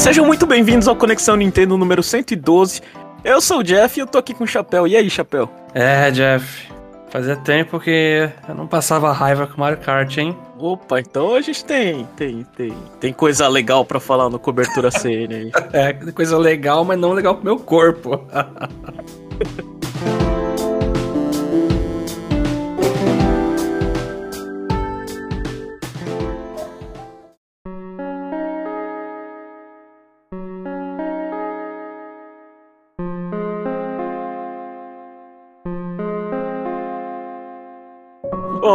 sejam muito bem-vindos ao Conexão Nintendo número 112. Eu sou o Jeff e eu tô aqui com o Chapéu. E aí, Chapéu? É, Jeff. Fazia tempo que eu não passava raiva com Mario Kart, hein? Opa, então a gente tem, tem, tem, tem coisa legal para falar no cobertura CN aí. é, coisa legal, mas não legal pro meu corpo.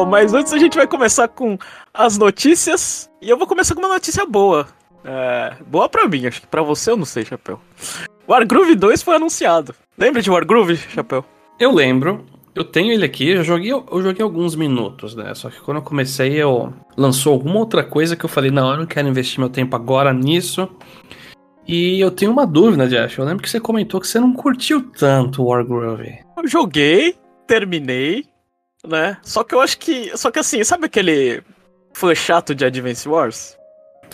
Bom, mas antes a gente vai começar com as notícias. E eu vou começar com uma notícia boa. É, boa pra mim, acho que pra você eu não sei, Chapéu. Wargroove 2 foi anunciado. Lembra de Wargroove, Chapéu? Eu lembro. Eu tenho ele aqui, eu joguei, eu joguei alguns minutos, né? Só que quando eu comecei, eu lançou alguma outra coisa que eu falei, não, eu não quero investir meu tempo agora nisso. E eu tenho uma dúvida, Jeff. Eu lembro que você comentou que você não curtiu tanto Wargroove. Eu joguei, terminei, né? Só que eu acho que. Só que assim, sabe aquele fã chato de Advance Wars?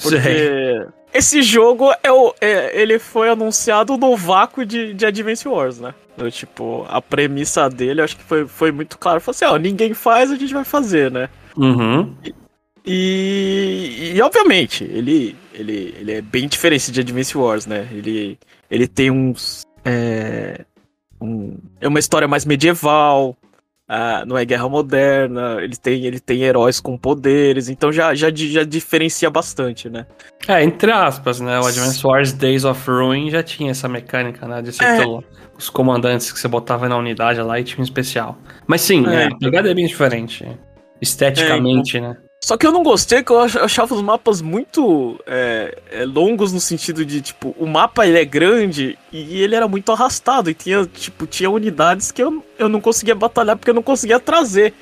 Porque Sei. esse jogo é o, é, ele foi anunciado no vácuo de, de Advance Wars, né? Eu, tipo, a premissa dele, acho que foi, foi muito claro. Falou assim, ó, ninguém faz, a gente vai fazer, né? Uhum. E, e, e, obviamente, ele, ele, ele é bem diferente de Advance Wars, né? Ele, ele tem uns. É, um, é uma história mais medieval, ah, não é guerra moderna, ele tem, ele tem heróis com poderes, então já, já, já diferencia bastante, né? É, entre aspas, né? O Advance Wars Days of Ruin já tinha essa mecânica, né? De ser é. os comandantes que você botava na unidade lá e tinha um especial. Mas sim, é. a pegada é bem diferente. Esteticamente, é, então... né? Só que eu não gostei, que eu achava os mapas muito é, é, longos no sentido de, tipo, o mapa ele é grande e ele era muito arrastado. E tinha, tipo, tinha unidades que eu, eu não conseguia batalhar porque eu não conseguia trazer.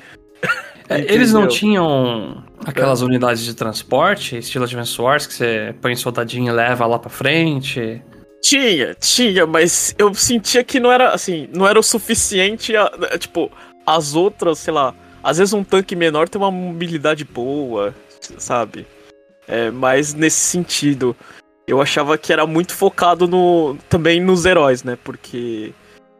É, eles não tinham aquelas unidades de transporte, estilo Advance Wars, que você põe soldadinho e leva lá pra frente? Tinha, tinha, mas eu sentia que não era, assim, não era o suficiente, a, tipo, as outras, sei lá às vezes um tanque menor tem uma mobilidade boa, sabe? É, mas nesse sentido, eu achava que era muito focado no também nos heróis, né? Porque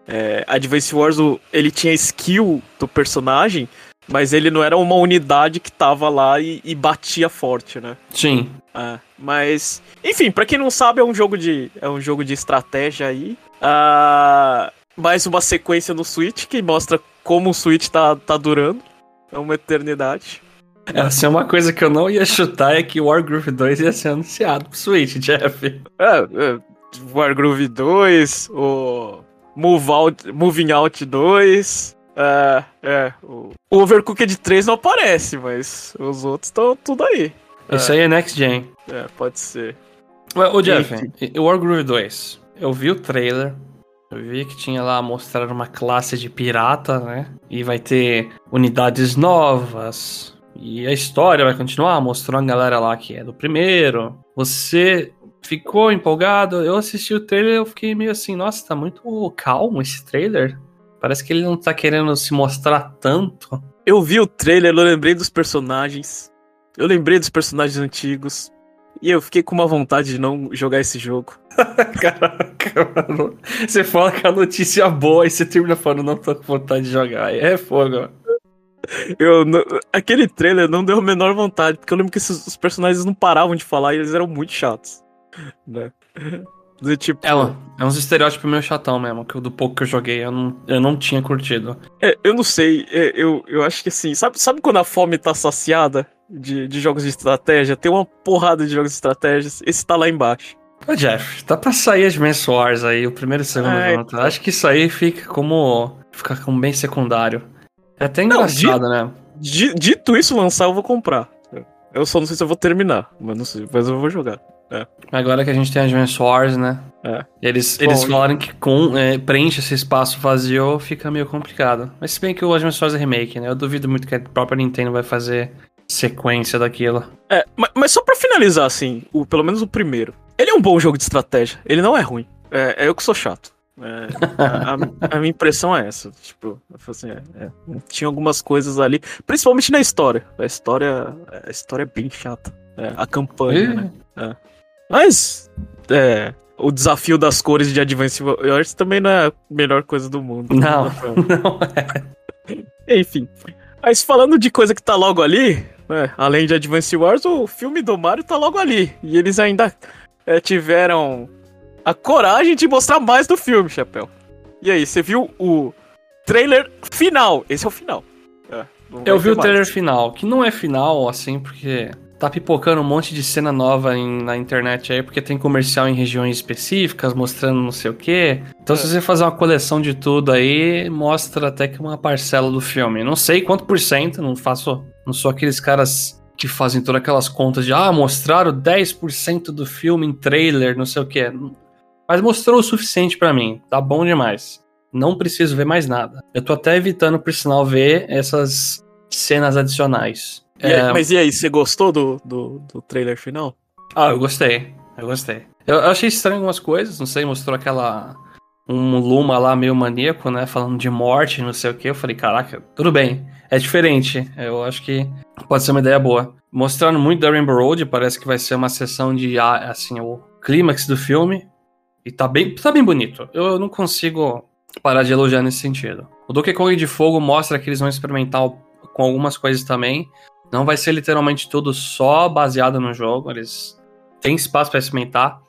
é, Advance Wars ele tinha skill do personagem, mas ele não era uma unidade que tava lá e, e batia forte, né? Sim. É, mas, enfim, para quem não sabe, é um jogo de é um jogo de estratégia aí. Uh, mais uma sequência no Switch que mostra como o Switch tá, tá durando. É uma eternidade. Essa é uma coisa que eu não ia chutar é que Wargroove 2 ia ser anunciado pro Switch, Jeff. É, é Wargroove 2, o Move Out, Moving Out 2. É, é. O Overcooked 3 não aparece, mas os outros estão tudo aí. Isso é. aí é Next Gen. É, pode ser. Ô, Jeff, o Wargroove 2. Eu vi o trailer, eu vi que tinha lá mostrar uma classe de pirata, né? E vai ter unidades novas. E a história vai continuar mostrando a galera lá que é do primeiro. Você ficou empolgado? Eu assisti o trailer e eu fiquei meio assim, nossa, tá muito calmo esse trailer. Parece que ele não tá querendo se mostrar tanto. Eu vi o trailer, eu lembrei dos personagens. Eu lembrei dos personagens antigos. E eu fiquei com uma vontade de não jogar esse jogo. Caraca, mano. Você fala que a notícia é boa e você termina falando, não tô com vontade de jogar. É fogo. Eu, aquele trailer não deu a menor vontade, porque eu lembro que esses, os personagens não paravam de falar e eles eram muito chatos. Né? De, tipo... é, é uns estereótipos meio chatão mesmo, que do pouco que eu joguei eu não, eu não tinha curtido. É, eu não sei, é, eu, eu acho que assim, sabe, sabe quando a fome tá saciada? De, de jogos de estratégia, tem uma porrada de jogos de estratégias, esse tá lá embaixo. Ô Jeff, dá pra sair as Wars aí, o primeiro e o segundo é, junto. Acho que isso aí fica como. fica como bem secundário. É até engraçado, não, né? Dito isso, lançar eu vou comprar. Eu só não sei se eu vou terminar, mas não sei, mas eu vou jogar. É. Agora que a gente tem Advance Wars, né? É. Eles, Bom, eles falaram que com, é, preenche esse espaço vazio fica meio complicado. Mas se bem que o Advance Wars é remake, né? Eu duvido muito que a própria Nintendo vai fazer sequência daquilo. É, mas, mas só para finalizar, assim, o, pelo menos o primeiro. Ele é um bom jogo de estratégia. Ele não é ruim. É, é eu que sou chato. É, a, a, a, minha impressão é essa. Tipo, assim, é, é, tinha algumas coisas ali, principalmente na história. A história, a história é bem chata. É, a campanha, né? É. Mas, é, o desafio das cores de Advance Wars também não é a melhor coisa do mundo. Não, não é. Enfim. Mas falando de coisa que tá logo ali, né, além de Advance Wars, o filme do Mario tá logo ali. E eles ainda é, tiveram a coragem de mostrar mais do filme, Chapéu. E aí, você viu o trailer final? Esse é o final. É, Eu vi o trailer final, que não é final, assim, porque tá pipocando um monte de cena nova em, na internet aí, porque tem comercial em regiões específicas, mostrando não sei o quê. Então, é. se você fazer uma coleção de tudo aí, mostra até que uma parcela do filme. Não sei quanto por cento, não faço. Não sou aqueles caras que fazem todas aquelas contas de ah, mostraram 10% do filme em trailer, não sei o quê. Mas mostrou o suficiente para mim. Tá bom demais. Não preciso ver mais nada. Eu tô até evitando, por sinal, ver essas cenas adicionais. E é... Mas e aí, você gostou do, do, do trailer final? Ah, eu gostei. Eu gostei. Eu, eu achei estranho algumas coisas, não sei, mostrou aquela. Um Luma lá meio maníaco, né? Falando de morte, não sei o que. Eu falei, caraca, tudo bem. É diferente. Eu acho que pode ser uma ideia boa. Mostrando muito da Rainbow Road, parece que vai ser uma sessão de, assim, o clímax do filme. E tá bem, tá bem bonito. Eu não consigo parar de elogiar nesse sentido. O Donkey Kong de Fogo mostra que eles vão experimentar com algumas coisas também. Não vai ser literalmente tudo só baseado no jogo. Eles têm espaço para experimentar.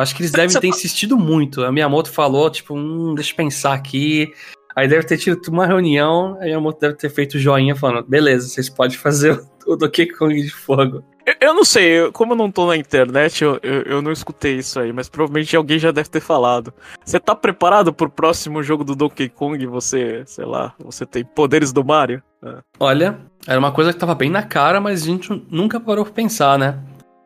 Acho que eles devem ter insistido muito. A Miyamoto falou, tipo, hum, deixa eu pensar aqui. Aí deve ter tido uma reunião, aí a Miyamoto deve ter feito joinha falando, beleza, vocês podem fazer o Donkey Kong de Fogo. Eu, eu não sei, eu, como eu não tô na internet, eu, eu, eu, não escutei isso aí, mas provavelmente alguém já deve ter falado. Você tá preparado pro próximo jogo do Donkey Kong? Você, sei lá, você tem poderes do Mario? É. Olha, era uma coisa que tava bem na cara, mas a gente nunca parou pra pensar, né?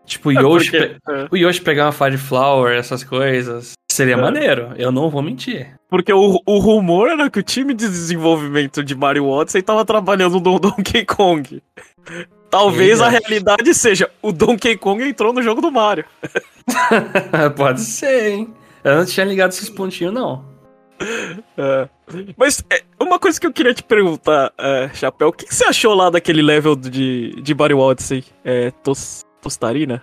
Tipo, o é Yoshi, porque, é. o Yoshi pegar uma Fire Flower, essas coisas. Seria é. maneiro, eu não vou mentir. Porque o, o rumor era que o time de desenvolvimento de Mario Odyssey tava trabalhando no Donkey Kong. Talvez a realidade seja o Donkey Kong entrou no jogo do Mario. Pode ser, hein? Eu não tinha ligado esses pontinhos, não. É. Mas é, uma coisa que eu queria te perguntar, é, Chapéu, o que, que, você achou lá daquele level de, de Mario Odyssey? É, tos, tostarina?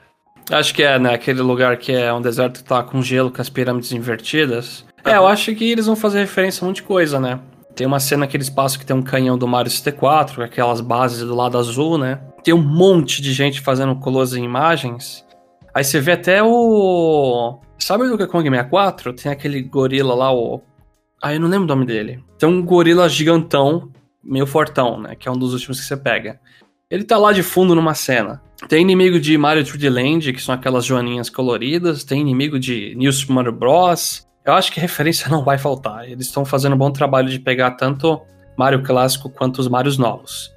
Acho que é, né? Aquele lugar que é um deserto que tá com gelo, com as pirâmides invertidas. É, eu acho que eles vão fazer referência a um monte de coisa, né? Tem uma cena que eles passam que tem um canhão do Mario 64, com aquelas bases do lado azul, né? Tem um monte de gente fazendo close em imagens. Aí você vê até o. Sabe o Donkey Kong 64? Tem aquele gorila lá, o. Ah, eu não lembro o nome dele. Tem um gorila gigantão, meio fortão, né? Que é um dos últimos que você pega. Ele tá lá de fundo numa cena. Tem inimigo de Mario 3D Land, que são aquelas joaninhas coloridas. Tem inimigo de New Super Mario Bros. Eu acho que referência não vai faltar. Eles estão fazendo um bom trabalho de pegar tanto Mario clássico quanto os Marios novos.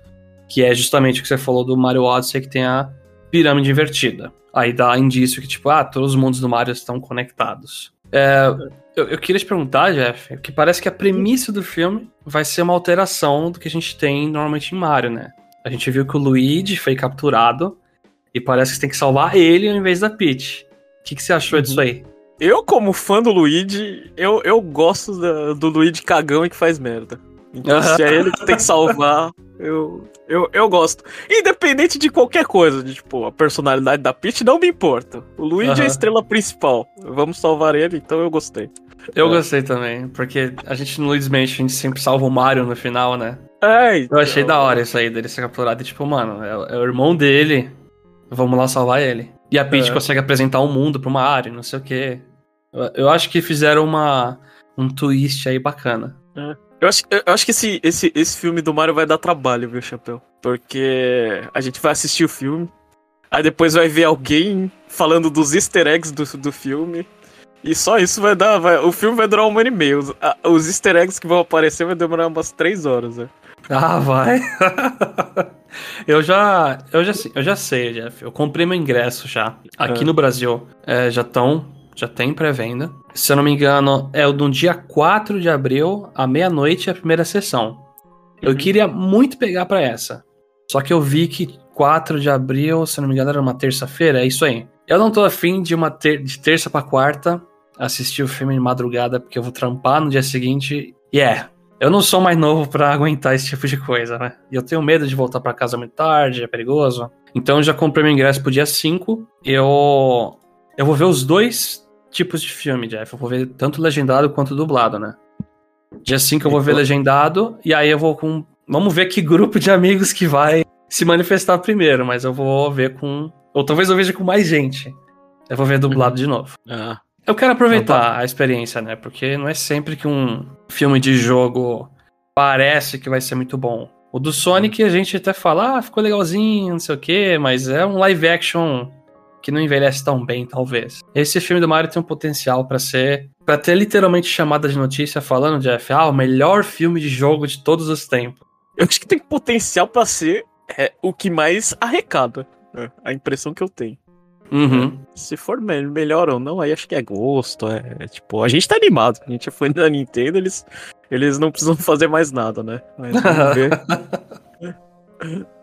Que é justamente o que você falou do Mario Odyssey, que tem a pirâmide invertida. Aí dá indício que, tipo, ah, todos os mundos do Mario estão conectados. É, eu, eu, queria te perguntar, Jeff, que parece que a premissa do filme vai ser uma alteração do que a gente tem normalmente em Mario, né? A gente viu que o Luigi foi capturado e parece que você tem que salvar ele ao invés da Peach. O que, que você achou disso aí? Eu, como fã do Luigi, eu, eu gosto da, do Luigi cagão e que faz merda. Então, se é ele que tem que salvar, eu, eu, eu gosto. Independente de qualquer coisa, de tipo, a personalidade da Peach não me importa. O Luigi é a estrela principal. Vamos salvar ele, então eu gostei. Eu é. gostei também, porque a gente no Luigi's Mansion a gente sempre salva o Mario no final, né? Então... Eu achei da hora isso aí dele ser capturado e tipo, mano, é, é o irmão dele. Vamos lá salvar ele. E a Peach é. consegue apresentar o um mundo pra uma área, não sei o quê. Eu, eu, acho que fizeram uma, um twist aí bacana. É. Eu acho, eu acho que esse, esse, esse filme do Mario vai dar trabalho, viu, Chapéu? Porque a gente vai assistir o filme, aí depois vai ver alguém falando dos easter eggs do, do filme. E só isso vai dar. Vai, o filme vai durar uma hora e meia. Os, a, os easter eggs que vão aparecer vai demorar umas três horas, né? Ah, vai. eu já. Eu já, eu já sei, Jeff. Eu comprei meu ingresso já. Aqui é. no Brasil. É, já estão já tem pré-venda. Se eu não me engano, é o do dia 4 de abril, à meia-noite, a primeira sessão. Eu uhum. queria muito pegar para essa. Só que eu vi que 4 de abril, se eu não me engano, era uma terça-feira, é isso aí. Eu não tô afim de uma ter de terça para quarta assistir o filme de madrugada, porque eu vou trampar no dia seguinte. E yeah, é, eu não sou mais novo para aguentar esse tipo de coisa, né? E eu tenho medo de voltar para casa muito tarde, é perigoso. Então eu já comprei meu ingresso pro dia 5. Eu eu vou ver os dois tipos de filme, Jeff. Eu vou ver tanto legendado quanto dublado, né? Dia 5 eu vou ver legendado, e aí eu vou com. Vamos ver que grupo de amigos que vai se manifestar primeiro, mas eu vou ver com. Ou talvez eu veja com mais gente. Eu vou ver dublado uhum. de novo. Ah. Eu quero aproveitar tá. a experiência, né? Porque não é sempre que um filme de jogo parece que vai ser muito bom. O do Sonic a gente até fala, ah, ficou legalzinho, não sei o quê, mas é um live action que não envelhece tão bem, talvez. Esse filme do Mario tem um potencial para ser. para ter literalmente chamada de notícia falando, Jeff, ah, o melhor filme de jogo de todos os tempos. Eu acho que tem potencial para ser é, o que mais arrecada. É, a impressão que eu tenho. Uhum. Se for melhor ou não, aí acho que é gosto. É, é, tipo, a gente tá animado. A gente foi na Nintendo, eles, eles não precisam fazer mais nada, né? Mas vamos ver.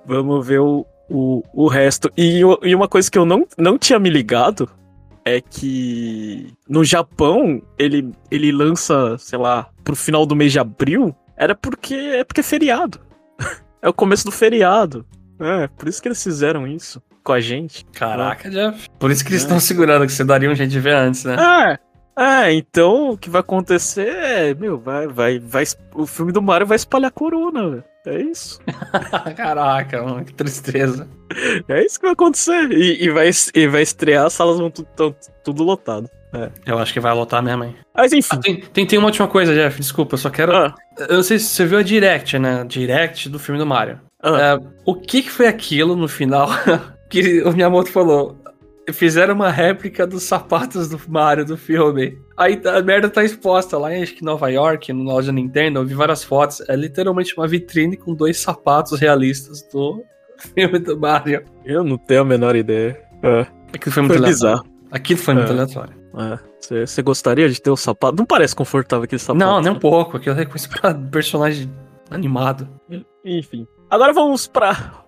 vamos ver o, o, o resto. E, e uma coisa que eu não, não tinha me ligado é que no Japão ele, ele lança, sei lá, pro final do mês de abril. Era porque é porque é feriado. é o começo do feriado. É, por isso que eles fizeram isso com a gente. Caraca, Jeff. Por isso que eles estão segurando, que você daria um jeito de ver antes, né? É. É, então o que vai acontecer é, meu, vai, vai, vai, o filme do Mario vai espalhar corona, velho. É isso. Caraca, mano, que tristeza. É isso que vai acontecer. E, e vai, e vai estrear, as salas vão tudo, tudo lotado. É. Eu acho que vai lotar mesmo, hein? Mas enfim. Ah, tem, tem, tem, uma última coisa, Jeff, desculpa, eu só quero. Ah. Eu não sei se você viu a direct, né? Direct do filme do Mario. Ah. É, o que, que foi aquilo no final que o Miyamoto falou. Fizeram uma réplica dos sapatos do Mario do filme. Aí a merda tá exposta lá em acho que Nova York, no loja Nintendo. Eu vi várias fotos. É literalmente uma vitrine com dois sapatos realistas do filme do Mario. Eu não tenho a menor ideia. É. Aquilo foi muito foi bizarro. Aquilo foi muito é. aleatório. Você é. gostaria de ter o sapato? Não parece confortável aquele sapato. Não, nem um pouco. Aquilo é coisa pra personagem animado. Enfim. Agora vamos pra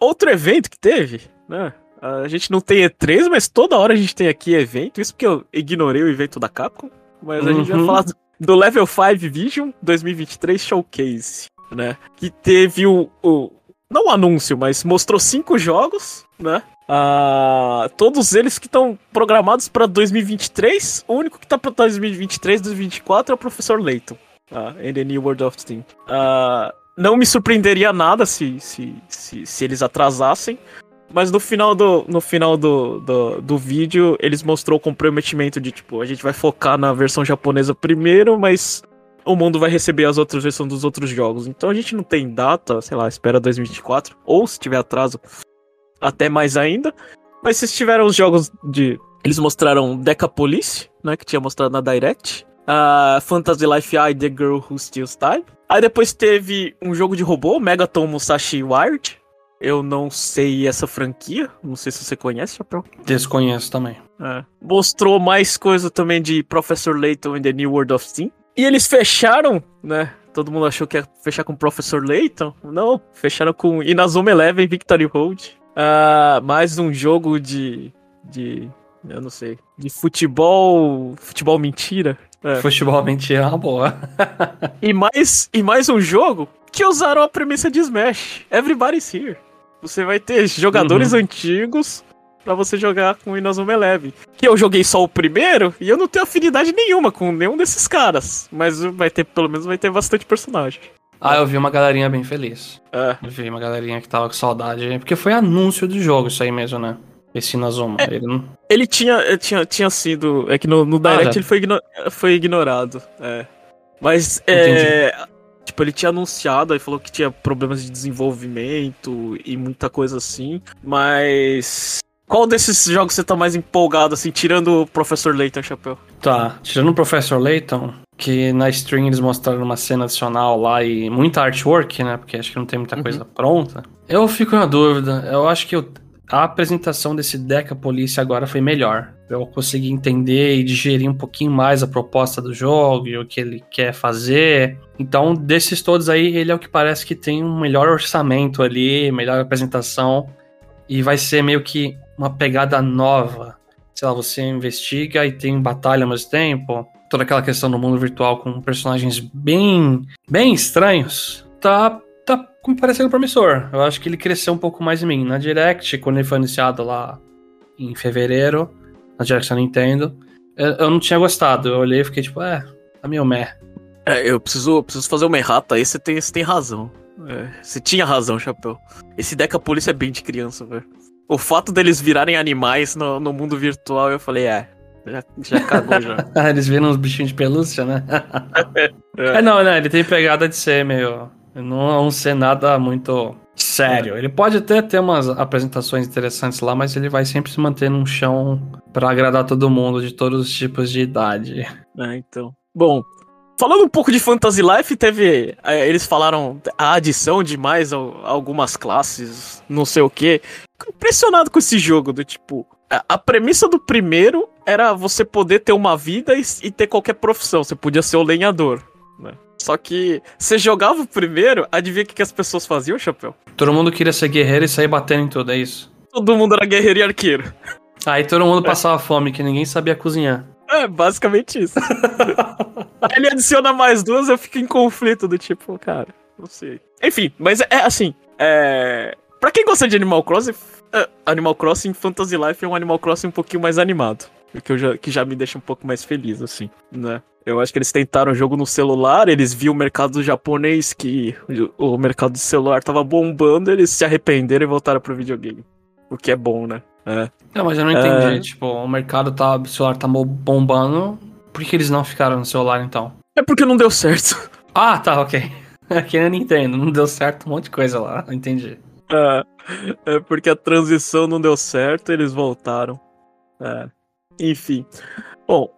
outro evento que teve né? A gente não tem E3, mas toda hora a gente tem aqui evento. Isso porque eu ignorei o evento da Capcom. Mas a gente vai uhum. falar do Level 5 Vision 2023 Showcase, né? Que teve o, o não o anúncio, mas mostrou cinco jogos, né? Uh, todos eles que estão programados para 2023. O único que está para 2023, 2024 é o Professor Layton. Uh, and the New World of Steam. Uh, não me surpreenderia nada se, se, se, se eles atrasassem. Mas no final do, no final do, do, do, vídeo, eles mostrou o comprometimento de, tipo, a gente vai focar na versão japonesa primeiro, mas o mundo vai receber as outras versões dos outros jogos. Então a gente não tem data, sei lá, espera 2024. Ou se tiver atraso, até mais ainda. Mas se tiveram os jogos de. Eles mostraram Deca Police, né? Que tinha mostrado na Direct. Uh, Fantasy Life I, The Girl Who Steals Time. Aí depois teve um jogo de robô, Megaton Musashi Wired. Eu não sei essa franquia. Não sei se você conhece, Chapéu. Desconheço também. É. Mostrou mais coisa também de Professor Layton in the New World of Steam. E eles fecharam, né? Todo mundo achou que ia fechar com Professor Layton. Não, fecharam com Inazuma Eleven Victory Road. Uh, mais um jogo de. de. Eu não sei. De futebol. Futebol mentira. É. Futebol mentira é uma boa. e, mais, e mais um jogo que usaram a premissa de Smash. Everybody's here. Você vai ter jogadores uhum. antigos para você jogar com o Inazuma Eleven. Que eu joguei só o primeiro e eu não tenho afinidade nenhuma com nenhum desses caras. Mas vai ter, pelo menos vai ter bastante personagem. Ah, eu vi uma galerinha bem feliz. É. Eu vi uma galerinha que tava com saudade. Porque foi anúncio do jogo isso aí mesmo, né? Esse Inazuma. É, ele, não... ele tinha, tinha, tinha sido. É que no, no ah, Direct ah, ele foi, igno, foi ignorado. É. Mas é, Tipo, ele tinha anunciado e falou que tinha problemas de desenvolvimento e muita coisa assim. Mas. Qual desses jogos você tá mais empolgado, assim, tirando o Professor Layton, Chapéu? Tá, tirando o Professor Layton, que na stream eles mostraram uma cena adicional lá e muita artwork, né? Porque acho que não tem muita coisa uhum. pronta. Eu fico na dúvida. Eu acho que eu, a apresentação desse Deca Polícia agora foi melhor. Eu consegui entender e digerir um pouquinho mais a proposta do jogo e o que ele quer fazer. Então, desses todos aí, ele é o que parece que tem um melhor orçamento ali, melhor apresentação. E vai ser meio que uma pegada nova. Sei lá, você investiga e tem batalha ao mesmo tempo. Toda aquela questão do mundo virtual com personagens bem, bem estranhos. Tá, tá me parecendo promissor. Eu acho que ele cresceu um pouco mais em mim. Na Direct, quando ele foi anunciado lá em fevereiro, na da Nintendo. Eu, eu, não tinha gostado. Eu olhei e fiquei tipo, é, tá meio meh. É, eu preciso, preciso fazer uma errata aí, você tem, você tem razão. É, você tinha razão, Chapéu. Esse Deca Polícia é bem de criança, velho. O fato deles virarem animais no, no mundo virtual, eu falei, é, já, já cagou já. Eles viram uns bichinhos de pelúcia, né? é. é, não, né? Ele tem pegada de ser meio. Não, não ser nada muito sério. Ele pode até ter umas apresentações interessantes lá, mas ele vai sempre se manter num chão para agradar todo mundo, de todos os tipos de idade. É, então. Bom, Falando um pouco de Fantasy Life, teve. É, eles falaram a adição de mais algumas classes, não sei o que. Impressionado com esse jogo, do tipo. A premissa do primeiro era você poder ter uma vida e, e ter qualquer profissão. Você podia ser o lenhador? Só que você jogava o primeiro, adivinha o que, que as pessoas faziam, Chapéu? Todo mundo queria ser guerreiro e sair batendo em tudo, é isso? Todo mundo era guerreiro e arqueiro. Aí todo mundo é. passava fome, que ninguém sabia cozinhar. É, basicamente isso. Ele adiciona mais duas, eu fico em conflito do tipo, cara, não sei. Enfim, mas é assim, é... Pra quem gosta de Animal Crossing, é, Animal Crossing Fantasy Life é um Animal Crossing um pouquinho mais animado. Que, já, que já me deixa um pouco mais feliz, assim, né? Eu acho que eles tentaram o jogo no celular, eles viram o mercado japonês, que o, mercado de celular tava bombando, eles se arrependeram e voltaram pro videogame. O que é bom, né? É. Não, mas eu não entendi. É... Tipo, o mercado tá. O celular tá bombando. Por que eles não ficaram no celular então? É porque não deu certo. Ah, tá, ok. Aqui na Nintendo, não deu certo um monte de coisa lá, entendi. É, é porque a transição não deu certo, eles voltaram. É. Enfim. Bom.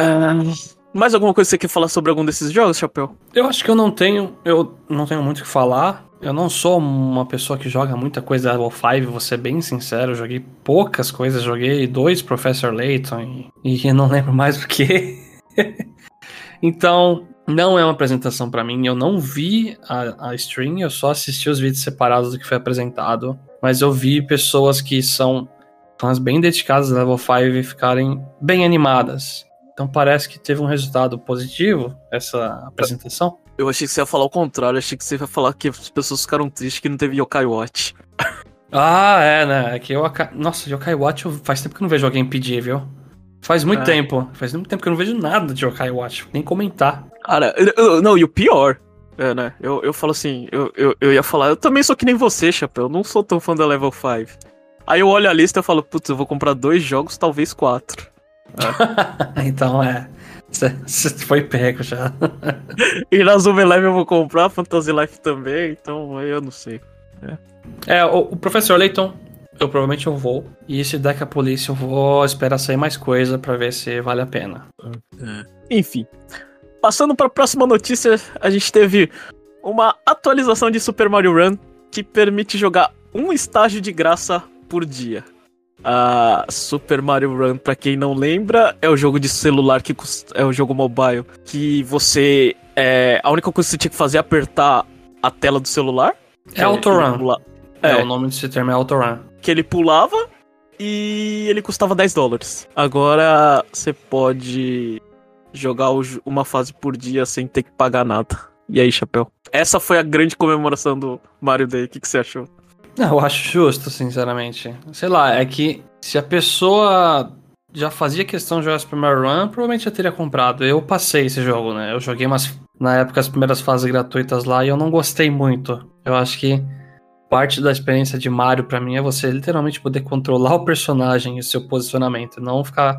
Uh, mais alguma coisa que você quer falar sobre algum desses jogos, Chapéu? Eu acho que eu não tenho. Eu não tenho muito o que falar. Eu não sou uma pessoa que joga muita coisa Level 5, vou ser bem sincero, eu joguei poucas coisas, joguei dois Professor Layton e, e não lembro mais o que. então, não é uma apresentação para mim, eu não vi a, a stream, eu só assisti os vídeos separados do que foi apresentado, mas eu vi pessoas que são fãs bem dedicadas a Level 5 ficarem bem animadas. Então parece que teve um resultado positivo essa apresentação. Eu achei que você ia falar o contrário, achei que você ia falar que as pessoas ficaram tristes que não teve Yokai Watch. Ah, é, né? É que Yokai... Nossa, Yokai Watch faz tempo que eu não vejo alguém pedir, viu? Faz muito é. tempo. Faz muito tempo que eu não vejo nada de Yokai Watch, nem comentar. Cara, eu, não, e o pior, é, né? Eu, eu falo assim, eu, eu, eu ia falar, eu também sou que nem você, Chapéu, eu não sou tão fã da Level 5. Aí eu olho a lista e falo, putz, eu vou comprar dois jogos, talvez quatro. É. então é. Você foi pego já. e na Zoom Live eu vou comprar, Fantasy Life também, então eu não sei. É, é o, o, Professor Layton, eu provavelmente eu vou. E esse Deca Polícia eu vou esperar sair mais coisa para ver se vale a pena. É. Enfim. Passando para a próxima notícia, a gente teve uma atualização de Super Mario Run que permite jogar um estágio de graça por dia. A Super Mario Run, para quem não lembra, é o jogo de celular que é o jogo mobile que você é a única coisa que você tinha que fazer é apertar a tela do celular. É Autorun. É, é, o nome desse termo é Autorun. Que ele pulava e ele custava 10 dólares. Agora você pode jogar uma fase por dia sem ter que pagar nada. E aí, chapéu? Essa foi a grande comemoração do Mario Day. O que, que você achou? Eu acho justo, sinceramente. Sei lá, é que se a pessoa já fazia questão de jogar Super Mario Run, provavelmente já teria comprado. Eu passei esse jogo, né? Eu joguei umas, na época as primeiras fases gratuitas lá e eu não gostei muito. Eu acho que parte da experiência de Mario para mim é você literalmente poder controlar o personagem e o seu posicionamento, não ficar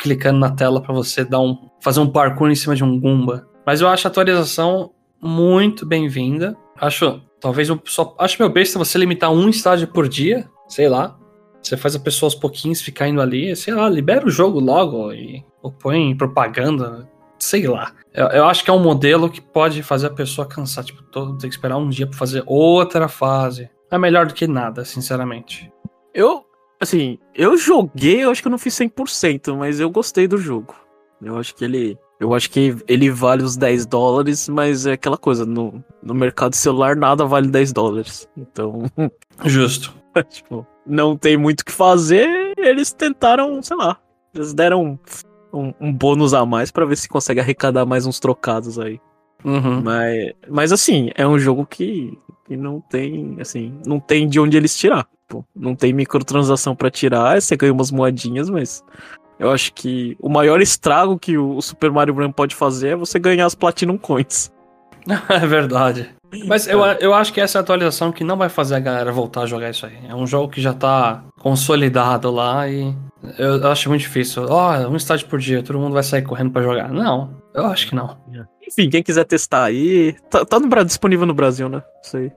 clicando na tela para você dar um fazer um parkour em cima de um Goomba. Mas eu acho a atualização muito bem-vinda. Acho Talvez eu só. Acho meu besta você limitar um estágio por dia, sei lá. Você faz a pessoa aos pouquinhos ficar indo ali, sei lá, libera o jogo logo e ou põe propaganda, sei lá. Eu, eu, acho que é um modelo que pode fazer a pessoa cansar, tipo, todo, ter que esperar um dia pra fazer outra fase. É melhor do que nada, sinceramente. Eu, assim, eu joguei, eu acho que eu não fiz 100%, mas eu gostei do jogo. Eu acho que ele eu acho que ele vale os 10 dólares, mas é aquela coisa, no, no mercado celular nada vale 10 dólares. Então. Justo. tipo, não tem muito o que fazer, eles tentaram, sei lá. Eles deram um, um bônus a mais para ver se consegue arrecadar mais uns trocados aí. Uhum. Mas, mas assim, é um jogo que, que não tem, assim, não tem de onde eles tirar. Tipo, não tem microtransação para tirar, você ganha umas moedinhas, mas eu acho que o maior estrago que o Super Mario Run pode fazer é você ganhar as Platinum Coins. é verdade. Mas eu, eu acho que essa é a atualização que não vai fazer a galera voltar a jogar isso aí. É um jogo que já tá consolidado lá e eu, acho muito difícil. Ó, oh, um estádio por dia, todo mundo vai sair correndo para jogar. Não, eu acho que não. Enfim, quem quiser testar aí, tá, tá no, disponível no Brasil, né? Isso aí.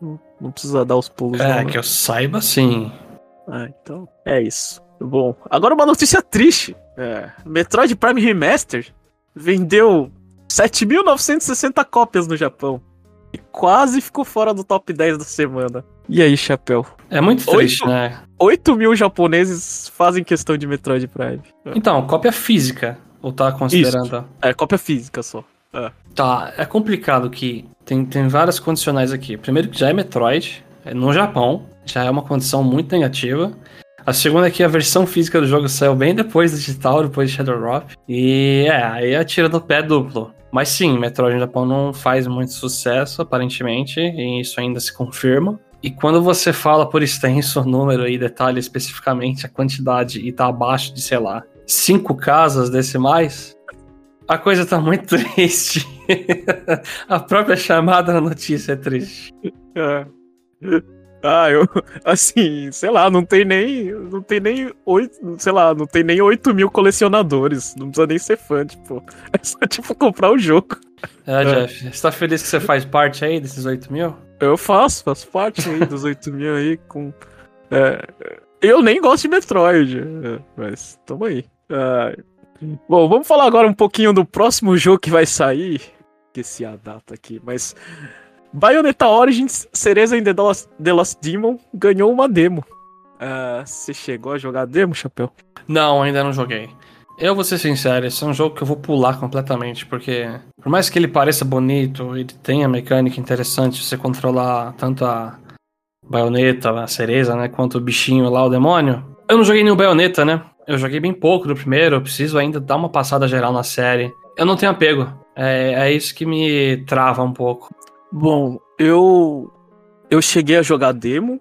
Não, não precisa dar os pulos. É, não, né? que eu saiba sim. Ah, então. É isso. Bom, agora uma notícia triste. É, Metroid Prime Remaster vendeu 7.960 cópias no Japão. E quase ficou fora do top 10 da semana. E aí, Chapéu? É muito triste, 8, né? 8 mil japoneses fazem questão de Metroid Prime. Então, cópia física. Ou tá considerando? Isso. É, cópia física só. É. Tá, é complicado que tem, tem várias condicionais aqui. Primeiro que já é Metroid, é no Japão, já é uma condição muito negativa. A segunda é que a versão física do jogo saiu bem depois do digital, depois de Shadow Drop. E é, aí atira do pé duplo. Mas sim, Metroid no Japão não faz muito sucesso, aparentemente, e isso ainda se confirma. E quando você fala por extenso número e detalhe especificamente a quantidade e tá abaixo de, sei lá, cinco casas decimais, a coisa tá muito triste. a própria chamada na notícia é triste. É. Ah, eu. Assim, sei lá, não tem nem. Não tem nem oito. Sei lá, não tem nem 8 mil colecionadores. Não precisa nem ser fã, tipo. É só, tipo, comprar o jogo. É, Jeff. Você tá feliz que você faz parte aí desses 8 mil? Eu faço, faço parte aí dos 8 mil aí com. É, eu nem gosto de Metroid, é, mas tamo aí. bom, vamos falar agora um pouquinho do próximo jogo que vai sair. Esqueci a data aqui, mas Bayonetta Origins, Cereza in The Lost, The Lost Demon, ganhou uma demo. Uh, você chegou a jogar demo, Chapéu? Não, ainda não joguei. Eu vou ser sincero, esse é um jogo que eu vou pular completamente, porque por mais que ele pareça bonito, ele tenha mecânica interessante, você controlar tanto a baioneta, a cereza, né, quanto o bichinho lá, o demônio. Eu não joguei nenhum baioneta, né? Eu joguei bem pouco do primeiro, eu preciso ainda dar uma passada geral na série. Eu não tenho apego. É, é isso que me trava um pouco. Bom, eu eu cheguei a jogar demo.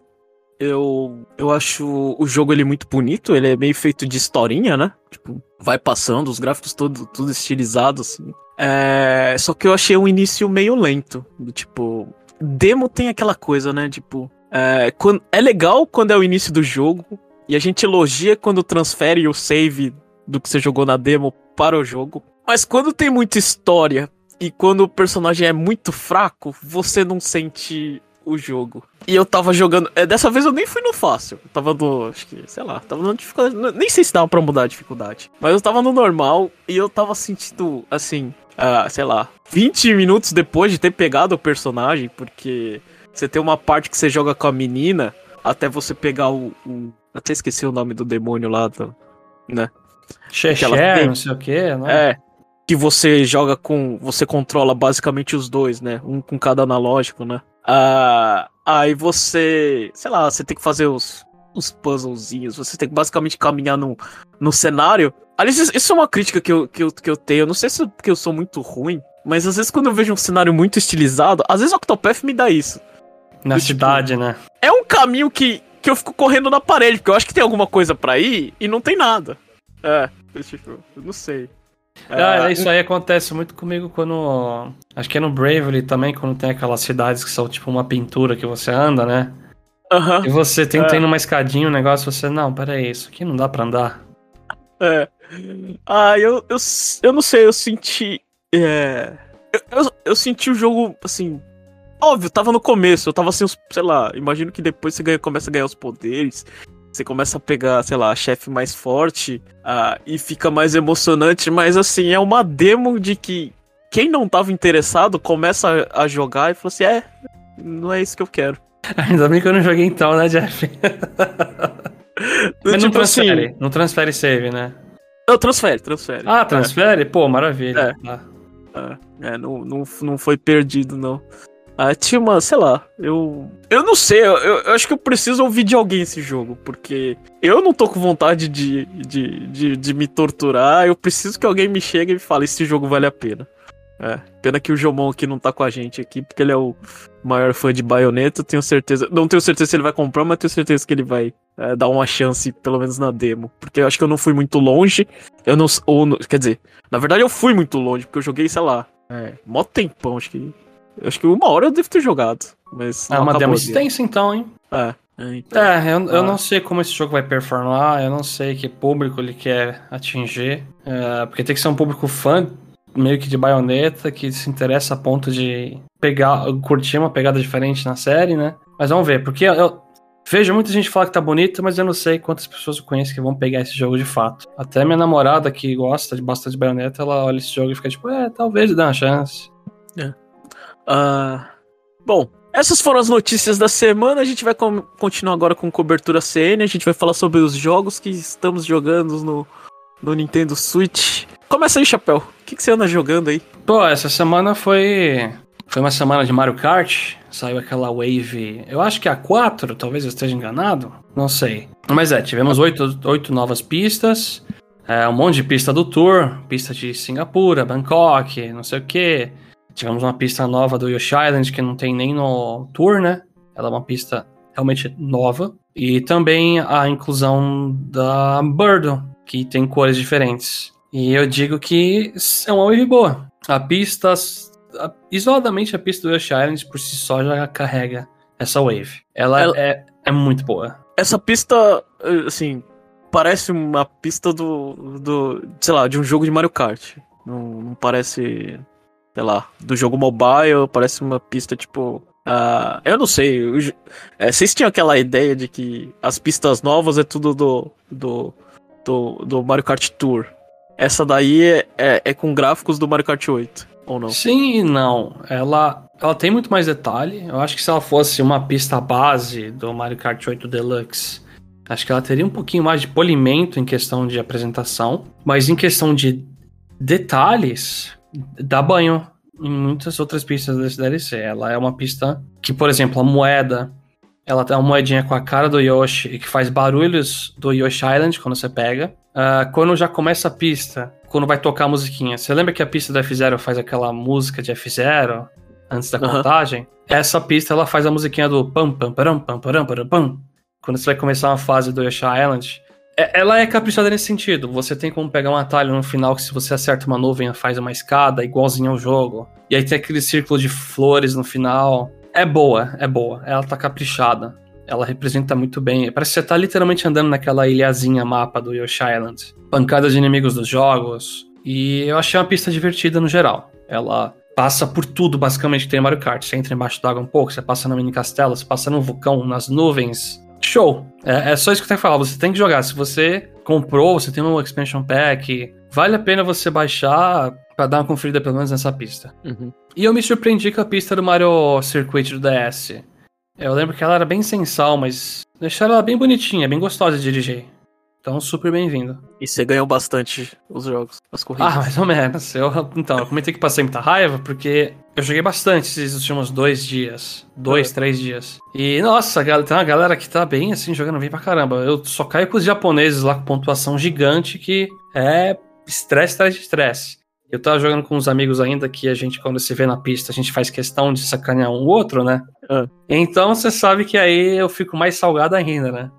Eu, eu acho o jogo ele muito bonito, ele é meio feito de historinha, né? Tipo, vai passando, os gráficos todo, tudo estilizado, assim. É, só que eu achei o início meio lento. Do, tipo, demo tem aquela coisa, né? Tipo, é, quando, é legal quando é o início do jogo, e a gente elogia quando transfere o save do que você jogou na demo para o jogo. Mas quando tem muita história e quando o personagem é muito fraco, você não sente o jogo. E eu tava jogando. É, dessa vez eu nem fui no fácil. Eu tava no. Acho que, sei lá, tava no dificuldade. Nem sei se dava pra mudar a dificuldade. Mas eu tava no normal e eu tava sentindo, assim. Uh, sei lá, 20 minutos depois de ter pegado o personagem, porque você tem uma parte que você joga com a menina, até você pegar o. o até esqueci o nome do demônio lá, né? Xexé, não sei o que, né? É, que você joga com. Você controla basicamente os dois, né? Um com cada analógico, né? Ah, aí você. Sei lá, você tem que fazer os, os puzzlezinhos, você tem que basicamente caminhar no, no cenário. Aliás, isso é uma crítica que eu, que eu, que eu tenho. Eu não sei se é porque eu sou muito ruim, mas às vezes quando eu vejo um cenário muito estilizado, às vezes o Octopath me dá isso. Na tipo, cidade, né? É um caminho que, que eu fico correndo na parede, porque eu acho que tem alguma coisa para ir e não tem nada. É, tipo, eu não sei. Ah, é, isso aí acontece muito comigo quando. Acho que é no Bravely também, quando tem aquelas cidades que são tipo uma pintura que você anda, né? Uhum. E você tem, é. tem uma escadinha, um negócio, você, não, pera aí, isso aqui não dá pra andar. É. Ah, eu, eu, eu não sei, eu senti. É. Eu, eu, eu senti o jogo, assim. Óbvio, tava no começo, eu tava assim, sei lá, imagino que depois você ganha, começa a ganhar os poderes. Você começa a pegar, sei lá, a chefe mais forte uh, e fica mais emocionante, mas assim, é uma demo de que quem não tava interessado começa a, a jogar e fala assim: é, não é isso que eu quero. Ainda bem que eu não joguei então, né, Jeff? Mas tipo não transfere, assim, não transfere save, né? Não, transfere, transfere. Ah, transfere? É. Pô, maravilha. É, ah. é não, não, não foi perdido, não. Ah, tinha uma, sei lá, eu. Eu não sei, eu, eu, acho que eu preciso ouvir de alguém esse jogo, porque eu não tô com vontade de, de, de, de me torturar, eu preciso que alguém me chegue e me fale: esse jogo vale a pena. É, pena que o Jomon aqui não tá com a gente aqui, porque ele é o maior fã de Bayonetta. Tenho certeza. Não tenho certeza se ele vai comprar, mas tenho certeza que ele vai é, dar uma chance, pelo menos na demo. Porque eu acho que eu não fui muito longe. Eu não. Ou, quer dizer, na verdade eu fui muito longe, porque eu joguei, sei lá. É, mó tempão, acho que. Acho que uma hora eu devo ter jogado. Mas. É uma demo extensa então, hein? É. Então, é, eu, eu ah. não sei como esse jogo vai performar, eu não sei que público ele quer atingir, é, porque tem que ser um público fã meio que de baioneta, que se interessa a ponto de pegar, curtir uma pegada diferente na série, né? Mas vamos ver, porque eu, eu vejo muita gente falar que tá bonito, mas eu não sei quantas pessoas eu conheço que vão pegar esse jogo de fato. Até minha namorada, que gosta de bastante baioneta, ela olha esse jogo e fica tipo, é, talvez dê uma chance. É. Uh, bom, essas foram as notícias da semana. A gente vai continuar agora com cobertura CN. A gente vai falar sobre os jogos que estamos jogando no, no Nintendo Switch. Começa aí, Chapéu. O que, que você anda jogando aí? Pô, essa semana foi. Foi uma semana de Mario Kart. Saiu aquela Wave. Eu acho que é a 4, talvez eu esteja enganado. Não sei. Mas é, tivemos oito, oito novas pistas. É, um monte de pista do Tour. Pista de Singapura, Bangkok, não sei o que. Tivemos uma pista nova do Yoshi Island que não tem nem no Tour, né? Ela é uma pista realmente nova. E também a inclusão da Birdo, que tem cores diferentes. E eu digo que é uma wave boa. A pista, a, isoladamente a pista do Yoshi Island por si só já carrega essa wave. Ela, Ela... É, é muito boa. Essa pista, assim, parece uma pista do, do, sei lá, de um jogo de Mario Kart. Não, não parece, sei lá, do jogo mobile, parece uma pista tipo. Uh, eu não sei. Eu, é, vocês tinham aquela ideia de que as pistas novas é tudo do, do, do, do Mario Kart Tour. Essa daí é, é, é, com gráficos do Mario Kart 8, ou não? Sim e não. Ela, ela tem muito mais detalhe. Eu acho que se ela fosse uma pista base do Mario Kart 8 Deluxe, acho que ela teria um pouquinho mais de polimento em questão de apresentação. Mas em questão de detalhes, dá banho em muitas outras pistas desse DLC. Ela é uma pista que, por exemplo, a moeda ela tem uma moedinha com a cara do Yoshi e que faz barulhos do Yoshi Island quando você pega. Uh, quando já começa a pista, quando vai tocar a musiquinha, você lembra que a pista do F0 faz aquela música de F0 antes da uhum. contagem? Essa pista ela faz a musiquinha do pam pam param pam param param pam. Quando você vai começar uma fase do Yoshi Island, ela é caprichada nesse sentido. Você tem como pegar um atalho no final que se você acerta uma nuvem faz uma escada igualzinho ao jogo. E aí tem aquele círculo de flores no final. É boa, é boa. Ela tá caprichada. Ela representa muito bem. Parece que você tá literalmente andando naquela ilhazinha mapa do Yoshi Island. Pancadas de inimigos dos jogos. E eu achei uma pista divertida no geral. Ela passa por tudo, basicamente, que tem Mario Kart. Você entra embaixo d'água um pouco, você passa no mini castelo, você passa no vulcão, nas nuvens. Show! É, é só isso que eu tenho que falar. Você tem que jogar. Se você comprou, você tem um expansion pack, vale a pena você baixar para dar uma conferida pelo menos nessa pista. Uhum. E eu me surpreendi com a pista do Mario Circuit do DS. Eu lembro que ela era bem sensal, mas deixaram ela bem bonitinha, bem gostosa de dirigir. Então, super bem-vindo. E você ganhou bastante os jogos, as corridas? Ah, mais ou menos. Eu, então, eu comentei que passei muita raiva, porque eu joguei bastante esses últimos dois dias. Dois, é. três dias. E, nossa, tem uma galera que tá bem, assim, jogando bem pra caramba. Eu só caio com os japoneses lá com pontuação gigante, que é estresse atrás de estresse. Eu tava jogando com uns amigos ainda que a gente, quando se vê na pista, a gente faz questão de sacanear um outro, né? Ah. Então você sabe que aí eu fico mais salgado ainda, né?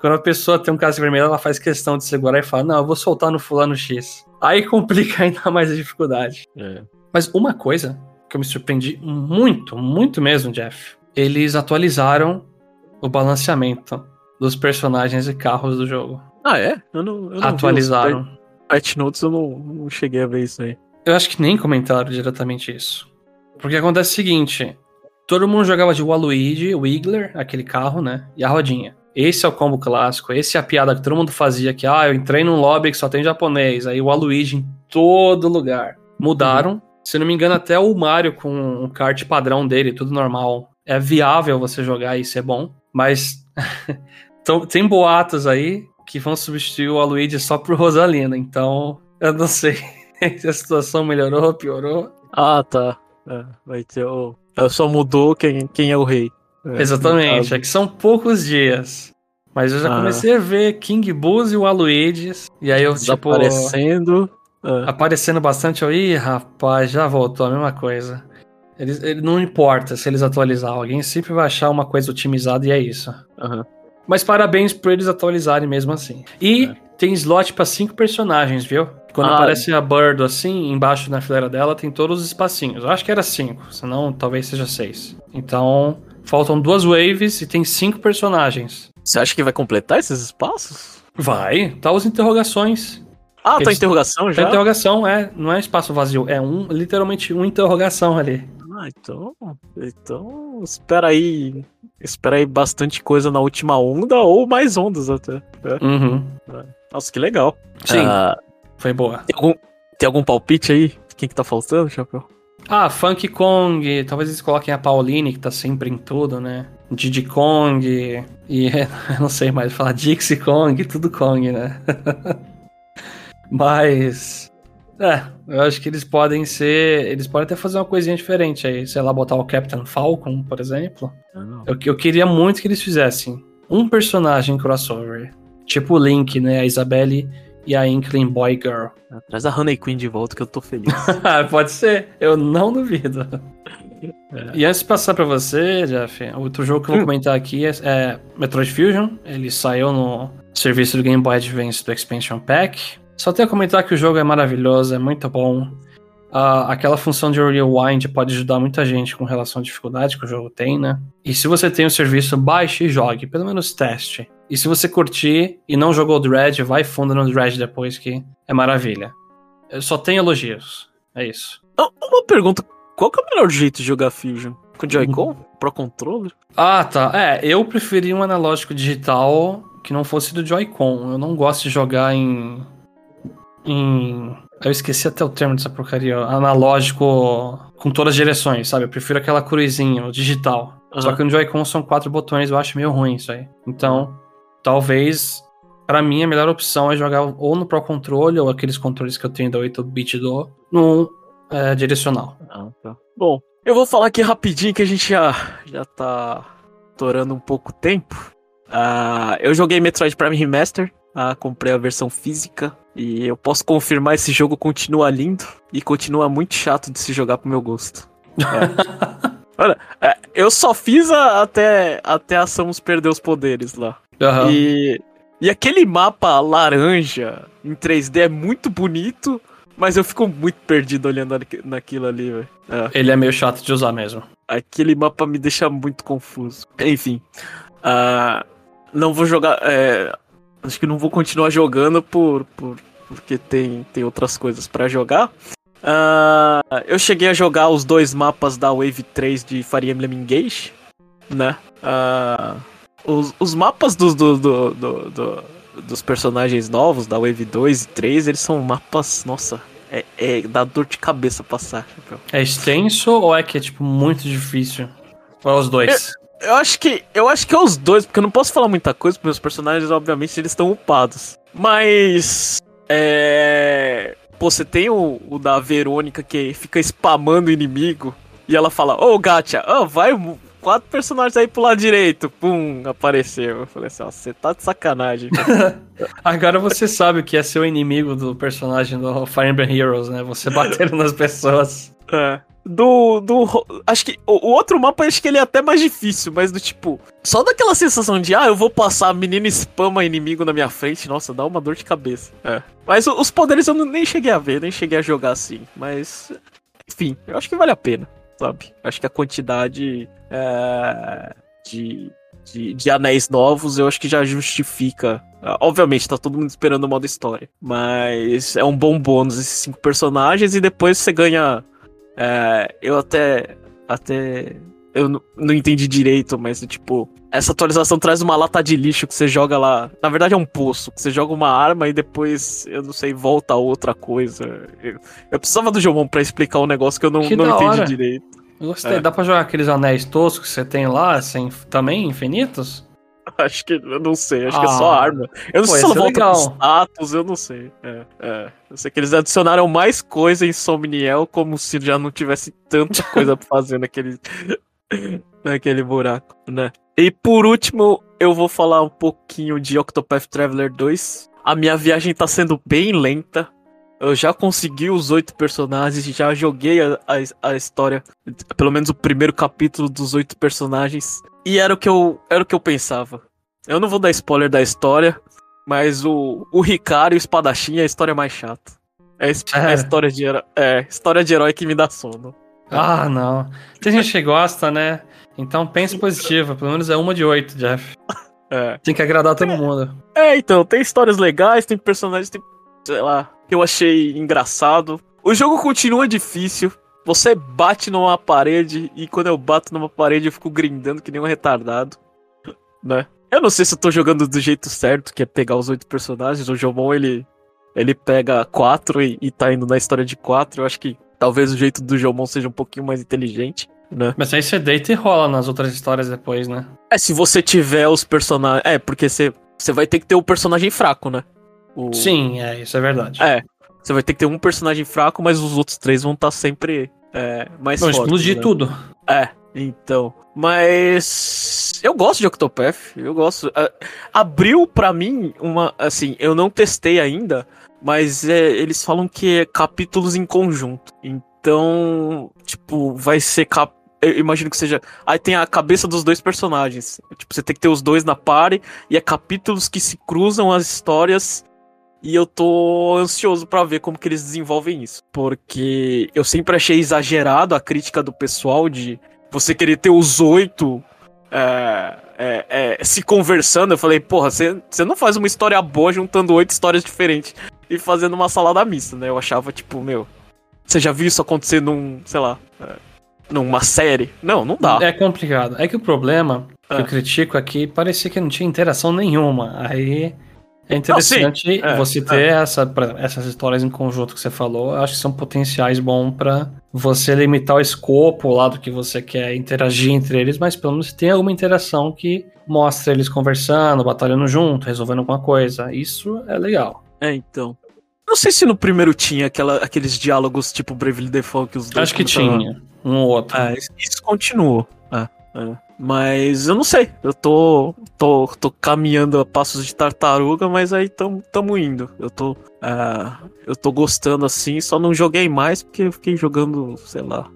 Quando a pessoa tem um caso vermelho, ela faz questão de segurar e fala: Não, eu vou soltar no fulano X. Aí complica ainda mais a dificuldade. É. Mas uma coisa que eu me surpreendi muito, muito mesmo, Jeff. Eles atualizaram o balanceamento dos personagens e carros do jogo. Ah, é? Eu não, eu não Atualizaram. Patch Notes eu não, não cheguei a ver isso aí. Eu acho que nem comentaram diretamente isso. Porque acontece o seguinte: todo mundo jogava de Waluigi, o Wiggler, aquele carro, né? E a rodinha. Esse é o combo clássico, esse é a piada que todo mundo fazia, que ah, eu entrei num lobby que só tem japonês, aí o Waluigi em todo lugar. Mudaram. Uhum. Se não me engano, até o Mario com um kart padrão dele, tudo normal. É viável você jogar e isso é bom. Mas tem boatos aí que vão substituir o Aluigi só por Rosalina. Então, eu não sei se a situação melhorou ou piorou. Ah, tá. É, vai ter o. É, só mudou quem, quem é o rei. É, Exatamente, é que são poucos dias. Mas eu já ah. comecei a ver King Boo's e o Aluigi. E aí eu, tipo. Aparecendo. É. Aparecendo bastante, eu, ih, rapaz, já voltou a mesma coisa. Eles, ele, não importa se eles atualizar, alguém sempre vai achar uma coisa otimizada e é isso. Uhum. Mas parabéns por eles atualizarem mesmo assim. E é. tem slot para cinco personagens, viu? Quando ah, aparece a Bird assim, embaixo na fileira dela, tem todos os espacinhos. Eu acho que era cinco, senão talvez seja seis. Então, faltam duas waves e tem cinco personagens. Você acha que vai completar esses espaços? Vai, tá os interrogações. Ah, Eles... tá interrogação já? Tá interrogação, é. Não é espaço vazio, é um, literalmente uma interrogação ali. Ah, então. Então. Espera aí. Espera aí bastante coisa na última onda ou mais ondas até. É. Uhum. É. Nossa, que legal. Sim. Ah, foi boa. Tem algum, tem algum palpite aí? Quem que tá faltando, Chapéu? Ah, Funk Kong, talvez eles coloquem a Pauline, que tá sempre em tudo, né? Diddy Kong, e eu não sei mais falar Dixie Kong, tudo Kong, né? Mas. É, eu acho que eles podem ser. Eles podem até fazer uma coisinha diferente aí. Sei lá, botar o Captain Falcon, por exemplo. Eu, eu queria muito que eles fizessem um personagem crossover. Tipo o Link, né? A Isabelle e a Inkling Boy Girl. Traz a Honey Queen de volta que eu tô feliz. Pode ser, eu não duvido. É. E antes de passar para você, Jeff, outro jogo que eu vou hum. comentar aqui é, é, Metroid Fusion. Ele saiu no serviço do Game Boy Advance do Expansion Pack. Só tenho a comentar que o jogo é maravilhoso, é muito bom. Uh, aquela função de rewind pode ajudar muita gente com relação à dificuldade que o jogo tem, né? E se você tem o serviço, baixe e jogue, pelo menos teste. E se você curtir e não jogou o Dread, vai fundo no Dread depois que é maravilha. Eu só tenho elogios. É isso. Uma pergunta: qual que é o melhor jeito de jogar Fusion? Com Joy-Con? Pro controller? Ah, tá. É, eu preferi um analógico digital que não fosse do Joy-Con. Eu não gosto de jogar em em. Eu esqueci até o termo dessa porcaria. Analógico com todas as direções, sabe? Eu prefiro aquela cruzinha, o digital. Uhum. Só que no Joy-Con são quatro botões, eu acho meio ruim isso aí. Então, talvez, para mim, a melhor opção é jogar ou no Pro Controle, ou aqueles controles que eu tenho da 8-bit do, no é, direcional. Ah, tá. Bom, eu vou falar aqui rapidinho que a gente já, já tá estourando um pouco tempo. Uh, eu joguei Metroid Prime Remaster, uh, comprei a versão física e eu posso confirmar esse jogo continua lindo e continua muito chato de se jogar pro meu gosto. É. Olha, é, eu só fiz a, até, até a Samus perder os poderes lá. Uhum. E, e aquele mapa laranja em 3D é muito bonito, mas eu fico muito perdido olhando naquilo ali, velho. É. Ele é meio chato de usar mesmo. Aquele mapa me deixa muito confuso. Enfim. Uh, não vou jogar. É, acho que não vou continuar jogando por, por porque tem, tem outras coisas para jogar. Uh, eu cheguei a jogar os dois mapas da Wave 3 de Fire Emblem Engage, né? Uh, os, os mapas do, do, do, do, dos personagens novos da Wave 2 e 3, eles são mapas, nossa, é, é dá dor de cabeça passar. É extenso ou é que é tipo muito difícil? Ou é os dois? Eu, acho que eu acho que é os dois, porque eu não posso falar muita coisa, porque meus personagens, obviamente, eles estão upados. Mas é. Pô, você tem o, o, da Verônica que fica spamando o inimigo e ela fala: Ô oh, Gacha, oh, vai quatro personagens aí pro lado direito. Pum, apareceu. Eu falei assim: Ó, você tá de sacanagem. Agora você sabe o que é ser o inimigo do personagem do Fire Emblem Heroes, né? Você batendo nas pessoas. É do, do. Acho que. O, o, outro mapa acho que ele é até mais difícil, mas do tipo. Só daquela sensação de, ah, eu vou passar, a menina spama inimigo na minha frente, nossa, dá uma dor de cabeça. É. Mas os poderes eu nem cheguei a ver, nem cheguei a jogar assim. Mas. Enfim, eu acho que vale a pena, sabe? Acho que a quantidade é, de, de, de anéis novos eu acho que já justifica Obviamente, tá todo mundo esperando o modo história. Mas é um bom bônus esses cinco personagens e depois você ganha é, eu até. Até. Eu não, entendi direito, mas tipo. Essa atualização traz uma lata de lixo que você joga lá. Na verdade é um poço. Que você joga uma arma e depois, eu não sei, volta a outra coisa. Eu, eu precisava do Jomon pra explicar um negócio que eu não, que não entendi direito. Eu gostei. É. Dá pra jogar aqueles anéis toscos que você tem lá, assim, também infinitos? Acho que, eu não sei, acho ah. que é só ah. arma. Eu não Pô, sei se ela volta com status, eu não sei. É, é. Eu sei que eles adicionaram mais coisa em Somniel, como se já não tivesse tanta coisa pra fazer naquele, naquele buraco, né? E por último, eu vou falar um pouquinho de Octopath Traveler 2. A minha viagem tá sendo bem lenta. Eu já consegui os oito personagens, já joguei a, a, a, história, pelo menos o primeiro capítulo dos oito personagens. E era o que eu, era o que eu pensava. Eu não vou dar spoiler da história, mas o, o Ricardo e o espadachim é a história mais chata. É, é. a história de, é, história de herói que me dá sono. Ah, não. Tem gente que gosta, né? Então pense positivo, pelo menos é uma de oito, Jeff. É. Tem que agradar todo mundo. É, então, tem histórias legais, tem personagens, tem, sei lá, que eu achei engraçado. O jogo continua difícil. Você bate numa parede e quando eu bato numa parede eu fico grindando que nem um retardado, né? Eu não sei se eu tô jogando do jeito certo, que é pegar os oito personagens. O Jomon, ele, ele pega quatro e, e tá indo na história de quatro. Eu acho que talvez o jeito do Jomon seja um pouquinho mais inteligente, né? Mas aí você deita e rola nas outras histórias depois, né? É, se você tiver os personagens... É, porque você, você vai ter que ter o personagem fraco, né? O... Sim, é, isso é verdade. É, você vai ter que ter um personagem fraco, mas os outros três vão estar tá sempre é, mais Não, fortes. explodir né? tudo. É, então... Mas eu gosto de Octopath, eu gosto. abriu para mim uma, assim, eu não testei ainda, mas é, eles falam que é capítulos em conjunto. Então, tipo, vai ser cap eu imagino que seja. Aí tem a cabeça dos dois personagens. Tipo, você tem que ter os dois na pare e é capítulos que se cruzam as histórias. E eu tô ansioso para ver como que eles desenvolvem isso. Porque eu sempre achei exagerado a crítica do pessoal de você querer ter os oito é, é, é, se conversando, eu falei, porra, você não faz uma história boa juntando oito histórias diferentes e fazendo uma salada mista, né? Eu achava, tipo, meu. Você já viu isso acontecer num, sei lá, é, numa série? Não, não dá. É complicado. É que o problema que eu é. critico aqui parecia que não tinha interação nenhuma. Aí é interessante não, é, você ter é. essa, essas histórias em conjunto que você falou. Eu acho que são potenciais bons para você limitar o escopo lá do que você quer interagir entre eles, mas pelo menos tem alguma interação que mostra eles conversando, batalhando junto, resolvendo alguma coisa. Isso é legal. É, então. Não sei se no primeiro tinha aquela, aqueles diálogos tipo Bravely Default que os dois. Acho que tinha. Um ou outro. É, isso continuou. É. Mas eu não sei. Eu tô, tô, tô caminhando a passos de tartaruga, mas aí tamo, tamo indo. Eu tô, uh, eu tô gostando assim, só não joguei mais porque eu fiquei jogando, sei lá,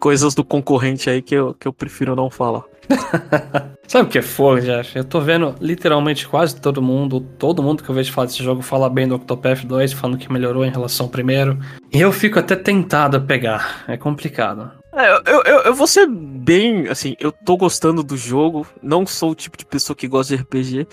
coisas do concorrente aí que eu, que eu prefiro não falar. Sabe o que é fogo, Jeff? Eu tô vendo literalmente quase todo mundo, todo mundo que eu vejo falar desse jogo fala bem do Octopath 2, falando que melhorou em relação ao primeiro. E eu fico até tentado a pegar. É complicado. É, eu, eu, eu vou ser bem, assim, eu tô gostando do jogo, não sou o tipo de pessoa que gosta de RPG,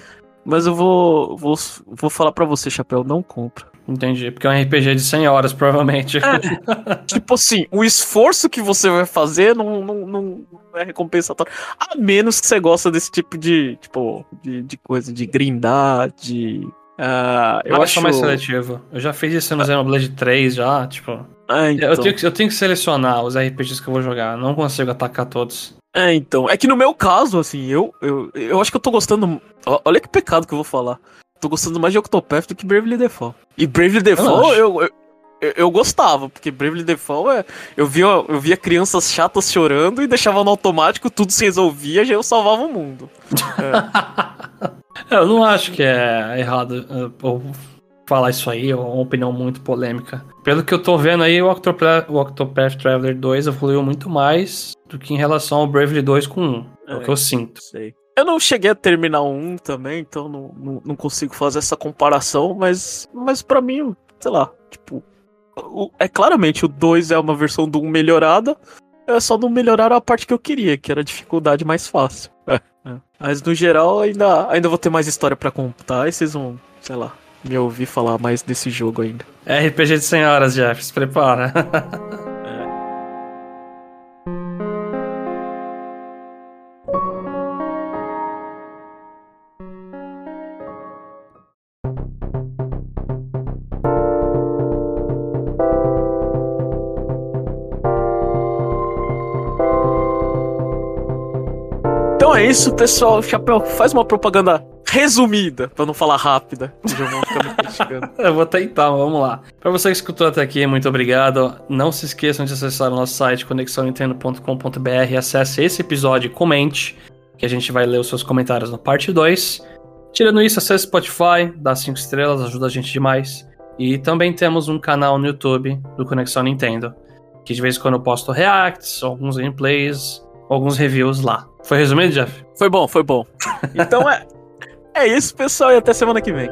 mas eu vou, vou, vou falar para você, Chapéu, não compra. Entendi, porque é um RPG de 100 horas, provavelmente. É, tipo assim, o esforço que você vai fazer não, não, não é recompensatório. A menos que você gosta desse tipo de, tipo, de, de coisa, de grindar, de Uh, eu acho mais seletivo. Eu já fiz isso no Xenoblade 3 já, tipo. Ah, então. eu, tenho que, eu tenho que selecionar os RPGs que eu vou jogar. Não consigo atacar todos. É, então. É que no meu caso, assim, eu, eu, eu acho que eu tô gostando. Olha que pecado que eu vou falar. Tô gostando mais de Octopath do que Bravely Default. E Bravely Default eu, eu, eu, eu, gostava, porque Bravely Default é. Eu via, eu via crianças chatas chorando e deixava no automático, tudo se resolvia, já eu salvava o mundo. É. Eu não acho que é errado uh, falar isso aí, é uma opinião muito polêmica. Pelo que eu tô vendo aí, o Octopath, o Octopath Traveler 2 evoluiu muito mais do que em relação ao Bravely 2 com 1. É, é o que eu sinto. Sei. Eu não cheguei a terminar um também, então não, não, não, consigo fazer essa comparação, mas, mas para mim, sei lá, tipo, o, é claramente o 2 é uma versão do 1 melhorada, é só não melhorar a parte que eu queria, que era a dificuldade mais fácil. É. É. Mas no geral, ainda, ainda vou ter mais história para contar e vocês vão, sei lá, me ouvir falar mais desse jogo ainda. É RPG de 100 horas, Jeff, se prepara. é isso, pessoal. Chapéu, faz uma propaganda resumida, pra não falar rápida. Eu vou tentar, vamos lá. Pra você que escutou até aqui, muito obrigado. Não se esqueçam de acessar o nosso site conexãonintendo.com.br. Acesse esse episódio e comente, que a gente vai ler os seus comentários na parte 2. Tirando isso, acesse Spotify, dá 5 estrelas, ajuda a gente demais. E também temos um canal no YouTube do Conexão Nintendo, que de vez em quando eu posto reacts, alguns gameplays, alguns reviews lá. Foi resumido, Jeff? Foi bom, foi bom. Então é, é isso, pessoal, e até semana que vem.